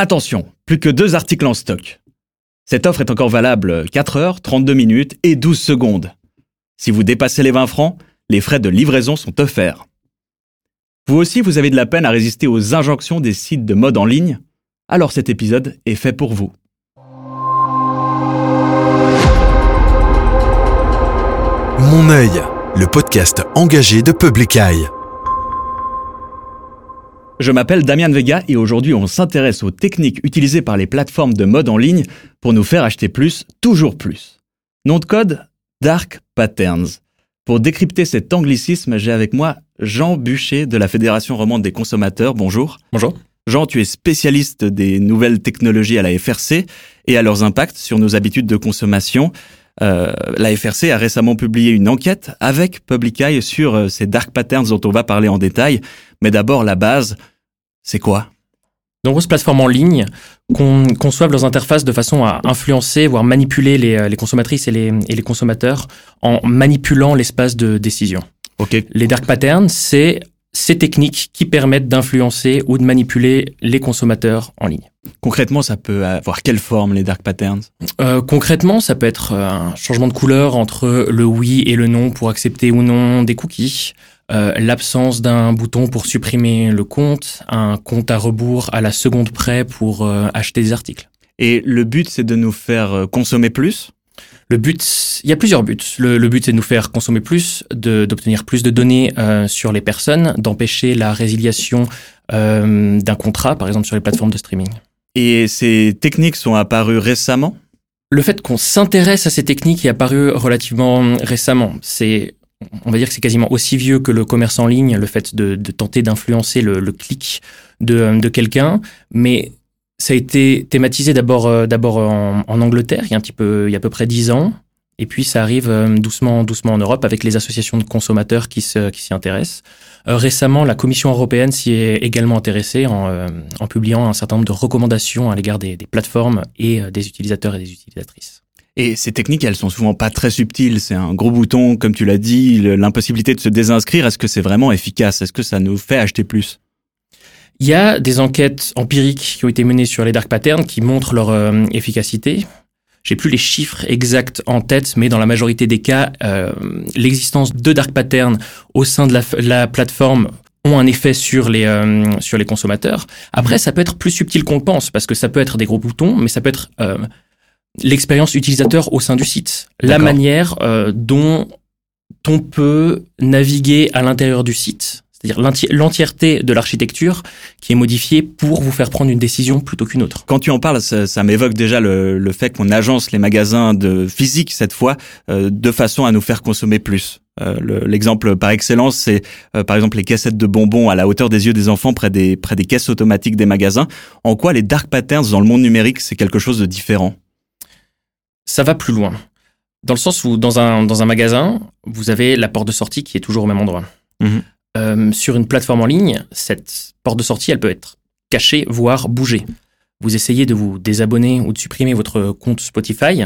Attention, plus que deux articles en stock. Cette offre est encore valable 4 heures, 32 minutes et 12 secondes. Si vous dépassez les 20 francs, les frais de livraison sont offerts. Vous aussi, vous avez de la peine à résister aux injonctions des sites de mode en ligne Alors cet épisode est fait pour vous. Mon œil, le podcast engagé de Public Eye. Je m'appelle Damien Vega et aujourd'hui on s'intéresse aux techniques utilisées par les plateformes de mode en ligne pour nous faire acheter plus, toujours plus. Nom de code Dark Patterns. Pour décrypter cet anglicisme, j'ai avec moi Jean Bûcher de la Fédération romande des consommateurs. Bonjour. Bonjour. Jean, tu es spécialiste des nouvelles technologies à la FRC et à leurs impacts sur nos habitudes de consommation. Euh, la FRC a récemment publié une enquête avec Public Eye sur euh, ces dark patterns dont on va parler en détail. Mais d'abord, la base, c'est quoi? De nombreuses plateformes en ligne conçoivent leurs interfaces de façon à influencer, voire manipuler les, euh, consommatrices et les, consommateurs en manipulant l'espace de décision. Ok. Les dark patterns, c'est ces techniques qui permettent d'influencer ou de manipuler les consommateurs en ligne. Concrètement, ça peut avoir quelle forme les dark patterns? Euh, Concrètement, ça peut être euh, un changement de couleur entre le oui et le non pour accepter ou non des cookies, euh, l'absence d'un bouton pour supprimer le compte, un compte à rebours à la seconde près pour acheter des articles. Et le but, c'est de nous faire consommer plus? Le but, il y a plusieurs buts. Le, but, c'est de nous faire consommer plus, d'obtenir plus de données sur les personnes, d'empêcher la résiliation d'un contrat, par exemple sur les plateformes de streaming. Et ces techniques sont apparues récemment? Le fait qu'on s'intéresse à ces techniques est apparu relativement récemment. C'est on va dire que c'est quasiment aussi vieux que le commerce en ligne, le fait de, tenter d'influencer le, clic de, de quelqu'un, mais ça a été thématisé d'abord euh, d'abord en, Angleterre il y a un petit peu il y a à peu près dix ans et puis ça arrive euh, doucement, doucement en Europe avec les associations de consommateurs qui s'y intéressent. Euh, récemment, la Commission européenne s'y est également intéressée en, en, publiant un certain nombre de recommandations à l'égard des, des, plateformes et des utilisateurs et des utilisatrices. Et ces techniques, elles sont souvent pas très subtiles. C'est un gros bouton, comme tu l'as dit, l'impossibilité de se désinscrire. Est-ce que c'est vraiment efficace? Est-ce que ça nous fait acheter plus? Il y a des enquêtes empiriques qui ont été menées sur les dark patterns qui montrent leur efficacité. J'ai plus les chiffres exacts en tête, mais dans la majorité des cas, euh, l'existence de dark patterns au sein de la, plateforme ont un effet sur les euh, sur les consommateurs. Après, ça peut être plus subtil qu'on le pense parce que ça peut être des gros boutons, mais ça peut être euh, l'expérience utilisateur au sein du site, la manière dont on peut naviguer à l'intérieur du site c'est-à-dire l'entièreté de l'architecture qui est modifiée pour vous faire prendre une décision plutôt qu'une autre. Quand tu en parles, ça, m'évoque déjà le, fait qu'on agence les magasins de physique cette fois euh, de façon à nous faire consommer plus. Euh, l'exemple par excellence, c'est euh, par exemple les cassettes de bonbons à la hauteur des yeux des enfants près des, près des caisses automatiques des magasins. En quoi les dark patterns dans le monde numérique, c'est quelque chose de différent? Ça va plus loin. Dans le sens où dans un, dans un magasin, vous avez la porte de sortie qui est toujours au même endroit. Mmh. Euh, sur une plateforme en ligne, cette porte de sortie, elle peut être cachée, voire bouger. Vous essayez de vous désabonner ou de supprimer votre compte Spotify,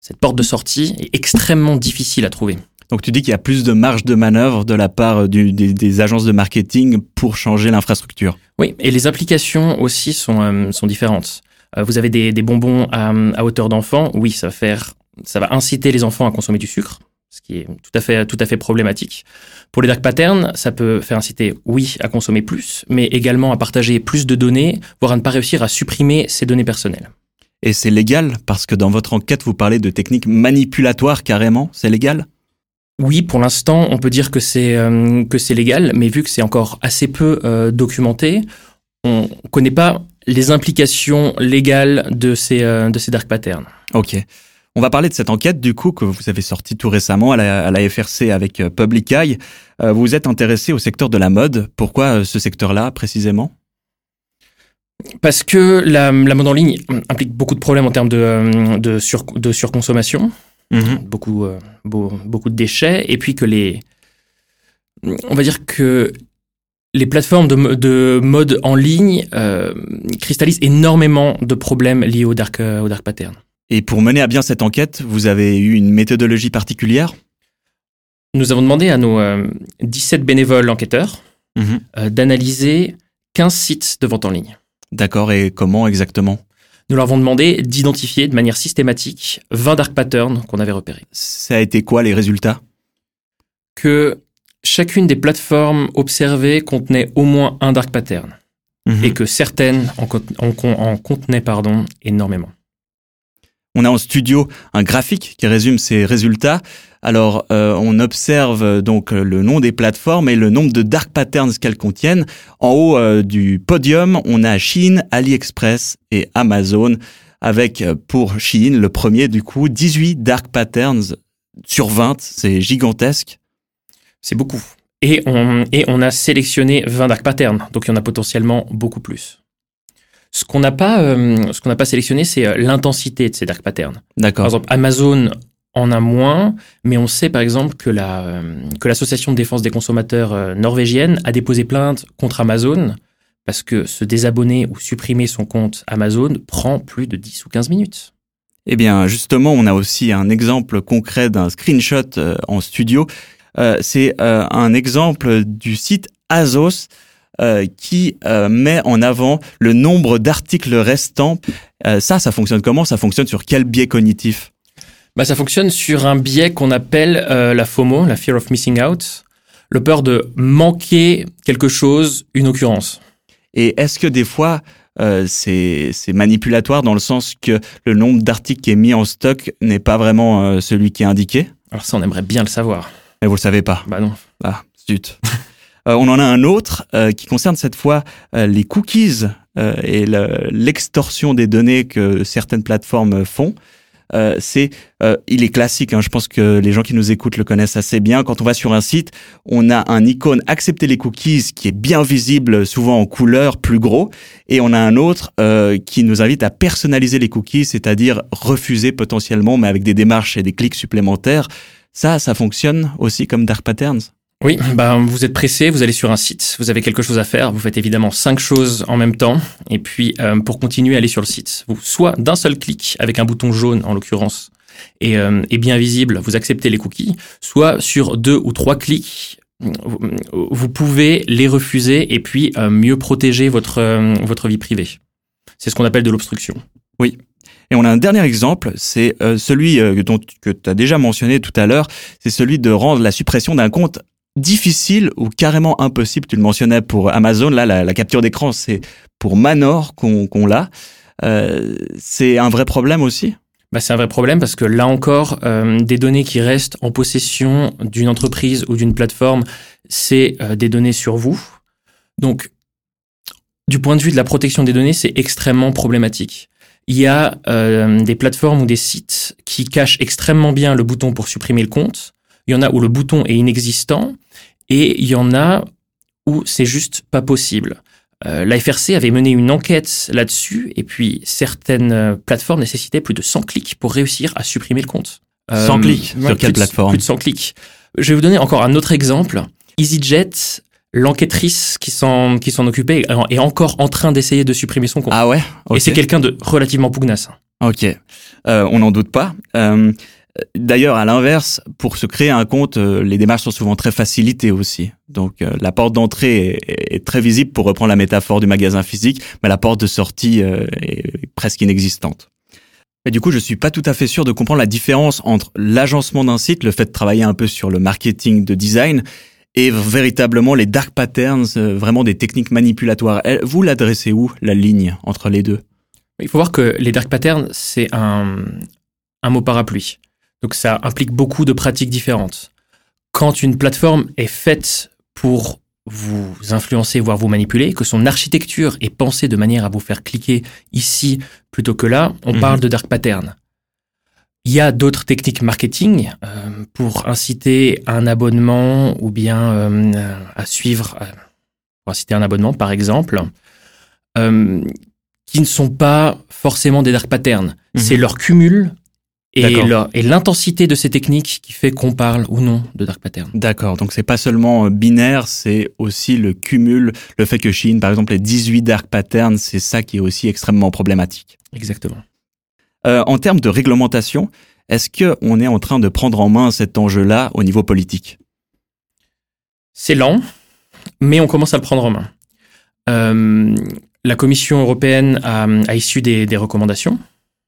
cette porte de sortie est extrêmement difficile à trouver. Donc tu dis qu'il y a plus de marge de manœuvre de la part des, agences de marketing pour changer l'infrastructure. Oui, et les applications aussi sont, euh, sont différentes. Euh, vous avez des, bonbons à, à hauteur d'enfant, oui, ça va faire, ça va inciter les enfants à consommer du sucre ce qui est tout à fait, tout à fait problématique. Pour les dark patterns, ça peut faire inciter, oui, à consommer plus, mais également à partager plus de données, voire à ne pas réussir à supprimer ces données personnelles. Et c'est légal parce que dans votre enquête, vous parlez de techniques manipulatoires carrément. C'est légal? Oui, pour l'instant, on peut dire que c'est euh, que c'est légal, mais vu que c'est encore assez peu euh, documenté, on connaît pas les implications légales de ces euh, de ces dark patterns. Ok. On va parler de cette enquête du coup que vous avez sortie tout récemment à la, FRC avec euh, Public Eye. Euh, vous êtes intéressé au secteur de la mode. Pourquoi euh, ce secteur-là précisément? Parce que la, mode en ligne implique beaucoup de problèmes en termes de, de, surconsommation, mhm. beaucoup, beaucoup de déchets, et puis que les... On va dire que les plateformes de, mode en ligne cristallisent énormément de problèmes liés au dark, au dark pattern. Et pour mener à bien cette enquête, vous avez eu une méthodologie particulière? Nous avons demandé à nos 17 euh, bénévoles enquêteurs mhm. euh, d'analyser 15 sites de vente en ligne. D'accord, et comment exactement? Nous leur avons demandé d'identifier de manière systématique 20 dark patterns qu'on avait repérés. Ça a été quoi les résultats? Que chacune des plateformes observées contenait au moins un dark pattern Mhm. et que certaines en, con- en con- en contenaient pardon, énormément. On a en studio un graphique qui résume ces résultats. Alors, euh, on observe euh, donc euh, le nom des plateformes et le nombre de dark patterns qu'elles contiennent. En haut euh, du podium, on a Shein, AliExpress et Amazon, avec pour Shein le premier du coup 18 dark patterns sur 20. C'est gigantesque. C'est beaucoup. Et on, et on a sélectionné 20 dark patterns, donc il y en a potentiellement beaucoup plus. Ce qu'on n'a pas, euh, ce qu'on n'a pas sélectionné, c'est euh, l'intensité de ces dark patterns. Par D'accord. exemple, Amazon en a moins, mais on sait par exemple que la euh, que l'association de défense des consommateurs norvégienne a déposé plainte contre Amazon parce que se désabonner ou supprimer son compte Amazon prend plus de 10 ou 15 minutes. Eh bien, justement, on a aussi un exemple concret d'un screenshot en studio. Euh, c'est euh, un exemple du site Azos euh, qui euh, met en avant le nombre d'articles restants. Euh, ça, ça fonctionne comment? Ça fonctionne sur quel biais cognitif? Bah, ça fonctionne sur un biais qu'on appelle euh, la FOMO, la Fear of Missing Out, le peur de manquer quelque chose, une occurrence. Et est-ce que des fois, euh, c'est c'est manipulatoire dans le sens que le nombre d'articles qui est mis en stock n'est pas vraiment euh, celui qui est indiqué? Alors ça, on aimerait bien le savoir. Mais vous le savez pas. Bah non. Ah, zut. Euh, on en a un autre euh, qui concerne cette fois euh, les cookies et le- l'extorsion des données que certaines plateformes font. Euh, c'est, euh, il est classique. hein, je pense que les gens qui nous écoutent le connaissent assez bien. Quand on va sur un site, on a un icône accepter les cookies qui est bien visible, souvent en couleur, plus gros, et on a un autre euh, qui nous invite à personnaliser les cookies, c'est-à-dire refuser potentiellement, mais avec des démarches et des clics supplémentaires. Ça, ça fonctionne aussi comme dark patterns. Oui, bah, vous êtes pressé, vous allez sur un site, vous avez quelque chose à faire, vous faites évidemment cinq choses en même temps, et puis euh, pour continuer, aller sur le site. Vous, soit d'un seul clic, avec un bouton jaune en l'occurrence, et, euh, et bien visible, vous acceptez les cookies, soit sur deux ou trois clics, vous, pouvez les refuser et puis euh, mieux protéger votre, euh, votre vie privée. C'est ce qu'on appelle de l'obstruction. Et on a un dernier exemple, c'est euh, celui euh, que tu as déjà mentionné tout à l'heure, c'est celui de rendre la suppression d'un compte difficile ou carrément impossible. Tu le mentionnais pour Amazon, là la, capture d'écran, c'est pour Manor qu'on l'a. Euh, c'est un vrai problème aussi? Bah, c'est un vrai problème parce que là encore, euh, des données qui restent en possession d'une entreprise ou d'une plateforme, c'est euh, des données sur vous. Donc, du point de vue de la protection des données, c'est extrêmement problématique. Il y a des plateformes ou des sites qui cachent extrêmement bien le bouton pour supprimer le compte. Il y en a où le bouton est inexistant et il y en a où c'est juste pas possible. Euh, la FRC avait mené une enquête là-dessus, et puis certaines euh, plateformes nécessitaient plus de 100 clics pour réussir à supprimer le compte. 100 clics Sur quelle plateforme Plus de 100 clics. Je vais vous donner encore un autre exemple. EasyJet, l'enquêtrice qui s'en qui s'en occupait, est encore en train d'essayer de supprimer son compte. Ah ouais. Et ok. c'est quelqu'un de relativement pugnace. Ok, Euh, on n'en doute pas. Euh, D'ailleurs, à l'inverse, pour se créer un compte, euh, les démarches sont souvent très facilitées aussi. Donc, euh, la porte d'entrée est, très visible, pour reprendre la métaphore du magasin physique, mais la porte de sortie euh, est presque inexistante. Du coup, je suis pas tout à fait sûr de comprendre la différence entre l'agencement d'un site, le fait de travailler un peu sur le marketing de design, et véritablement les dark patterns, vraiment des techniques manipulatoires. Vous l'adressez où, la ligne entre les deux? Il faut voir que les dark patterns, c'est un, un mot parapluie. Donc ça implique beaucoup de pratiques différentes. Quand une plateforme est faite pour vous influencer, voire vous manipuler, que son architecture est pensée de manière à vous faire cliquer ici plutôt que là, on Mhm. parle de dark pattern. Il y a d'autres techniques marketing euh, pour inciter à un abonnement ou bien euh, à suivre, euh, pour inciter à un abonnement par exemple, qui ne sont pas forcément des dark patterns. Mhm. C'est leur cumul et l'intensité de ces techniques qui fait qu'on parle ou non de dark pattern. D'accord, donc c'est pas seulement euh, binaire, c'est aussi le cumul, le fait que Chine, par exemple, les 18 dark patterns, c'est ça qui est aussi extrêmement problématique. Exactement. Euh, en termes de réglementation, est-ce que on est en train de prendre en main cet enjeu-là au niveau politique? C'est lent, mais on commence à le prendre en main. Euh, La Commission européenne a, a issu des, des recommandations.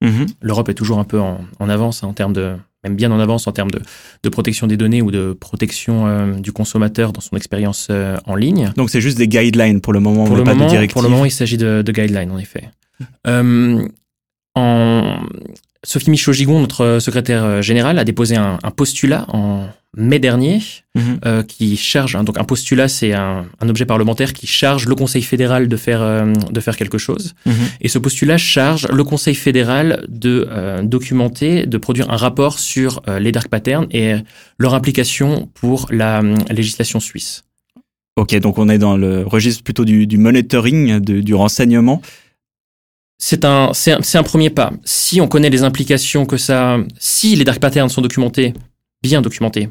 Mhm. L'Europe est toujours un peu en, en avance hein, en termes de, même bien en avance en termes de, de protection des données ou de protection euh, du consommateur dans son expérience euh, en ligne. Donc c'est juste des guidelines pour le moment, Pour mais le, pas moment, de directive. pour le moment, il s'agit de, de guidelines, en effet. Euh, en... Sophie Michaud-Gigon, notre secrétaire euh, générale, a déposé un, un postulat en mai dernier Mhm. euh, qui charge. hein, donc un postulat, c'est un, un objet parlementaire qui charge le Conseil fédéral de faire euh, de faire quelque chose. Mhm. Et ce postulat charge le Conseil fédéral de euh, documenter, de produire un rapport sur euh, les dark patterns et leur implication pour la euh, législation suisse. Ok, donc on est dans le registre plutôt du, du monitoring, de- du renseignement. C'est un, c'est un, premier pas. Si on connaît les implications que ça, si les dark patterns sont documentés, bien documentés,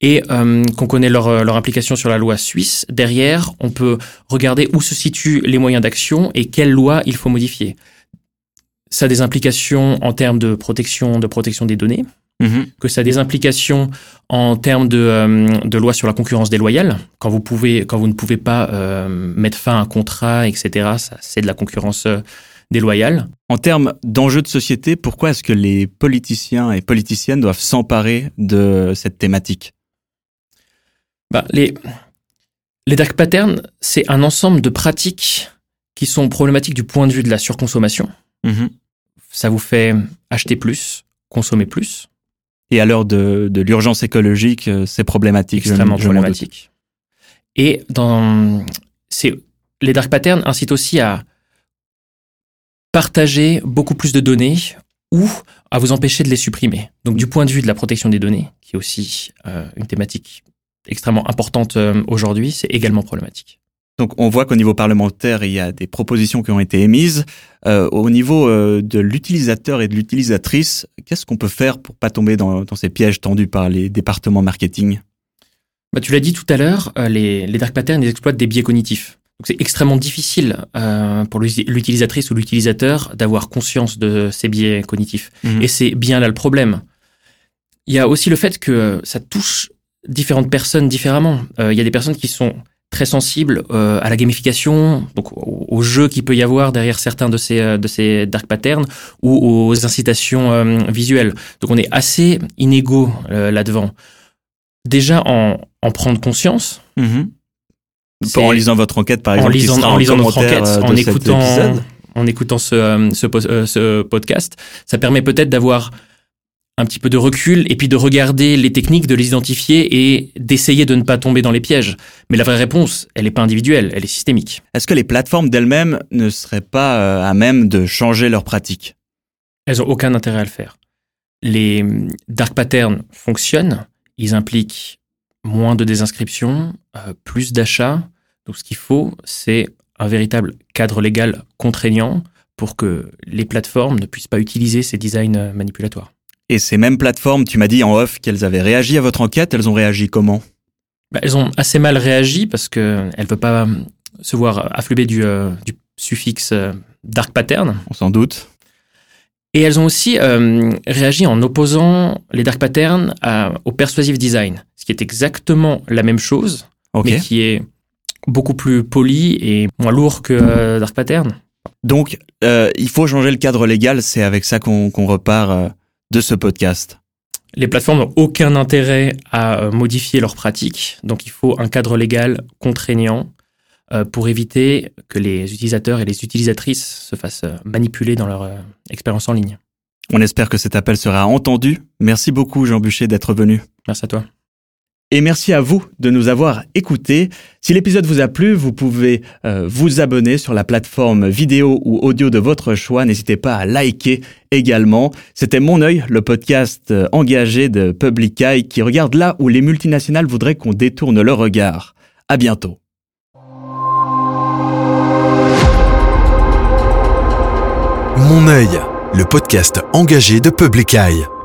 et euh, qu'on connaît leur, euh, leur implication sur la loi suisse, derrière, on peut regarder où se situent les moyens d'action et quelle loi il faut modifier. Ça a des implications en termes de protection, de protection des données, Mhm. que ça a des implications en termes de, euh, de loi sur la concurrence déloyale. Quand vous, pouvez, quand vous ne pouvez pas euh, mettre fin à un contrat, etc., ça, c'est de la concurrence euh, déloyale. En termes d'enjeux de société, pourquoi est-ce que les politiciens et politiciennes doivent s'emparer de cette thématique? Bah, les, les dark patterns, c'est un ensemble de pratiques qui sont problématiques du point de vue de la surconsommation. Mhm. Ça vous fait acheter plus, consommer plus, Et à l'heure de, de l'urgence écologique, euh, c'est problématique. je- extrêmement je doute. problématique. Et dans, c'est, les dark patterns incitent aussi à partager beaucoup plus de données ou à vous empêcher de les supprimer. Donc du point de vue de la protection des données, qui est aussi euh, une thématique extrêmement importante euh, aujourd'hui, c'est également problématique. Donc on voit qu'au niveau parlementaire, il y a des propositions qui ont été émises. Euh, au niveau de l'utilisateur et de l'utilisatrice, qu'est-ce qu'on peut faire pour pas tomber dans, dans ces pièges tendus par les départements marketing? Bah, tu l'as dit tout à l'heure, les, les dark patterns ils exploitent des biais cognitifs. Donc c'est extrêmement difficile euh, pour l'utilisatrice ou l'utilisateur d'avoir conscience de ces biais cognitifs. Mhm. Et c'est bien là le problème. Il y a aussi le fait que ça touche différentes personnes différemment. Euh, il y a des personnes qui sont très sensibles euh, à la gamification, donc au, au jeu qu'il peut y avoir derrière certains de ces, euh, de ces dark patterns ou aux incitations visuelles. Donc on est assez inégaux là-devant. Déjà en, en prendre conscience, Mhm. En lisant votre enquête, par en exemple, lisant, en lisant notre commentaire, enquête, euh, en écoutant, en écoutant ce, euh, ce, euh, ce podcast, ça permet peut-être d'avoir un petit peu de recul et puis de regarder les techniques, de les identifier et d'essayer de ne pas tomber dans les pièges. Mais la vraie réponse, elle n'est pas individuelle, elle est systémique. Est-ce que les plateformes d'elles-mêmes ne seraient pas à même de changer leurs pratiques? Elles ont aucun intérêt à le faire. Les hum, dark patterns fonctionnent, ils impliquent moins de désinscriptions, euh, plus d'achats. Donc ce qu'il faut, c'est un véritable cadre légal contraignant pour que les plateformes ne puissent pas utiliser ces designs euh, manipulatoires. Et ces mêmes plateformes, tu m'as dit en off qu'elles avaient réagi à votre enquête, elles ont réagi comment? Bah, elles ont assez mal réagi parce qu'elles ne veulent pas hum, se voir affluer du, euh, du suffixe euh, dark pattern. On s'en doute. Et elles ont aussi euh, réagi en opposant les dark patterns à- au persuasive design, qui est exactement la même chose, mais qui est beaucoup plus poli et moins lourd que euh, dark pattern. Donc, euh, il faut changer le cadre légal. C'est avec ça qu'on repart euh, de ce podcast. Les plateformes n'ont aucun intérêt à euh, modifier leurs pratiques, donc il faut un cadre légal contraignant pour éviter que les utilisateurs et les utilisatrices se fassent manipuler dans leur expérience en ligne. On espère que cet appel sera entendu. Merci beaucoup, Jean Bûcher, d'être venu. Merci à toi. Et merci à vous de nous avoir écoutés. Si l'épisode vous a plu, vous pouvez euh, vous abonner sur la plateforme vidéo ou audio de votre choix. N'hésitez pas à liker également. C'était Mon œil, le podcast euh, engagé de Public Eye qui regarde là où les multinationales voudraient qu'on détourne le regard. À bientôt. Mon œil, le podcast engagé de Public Eye.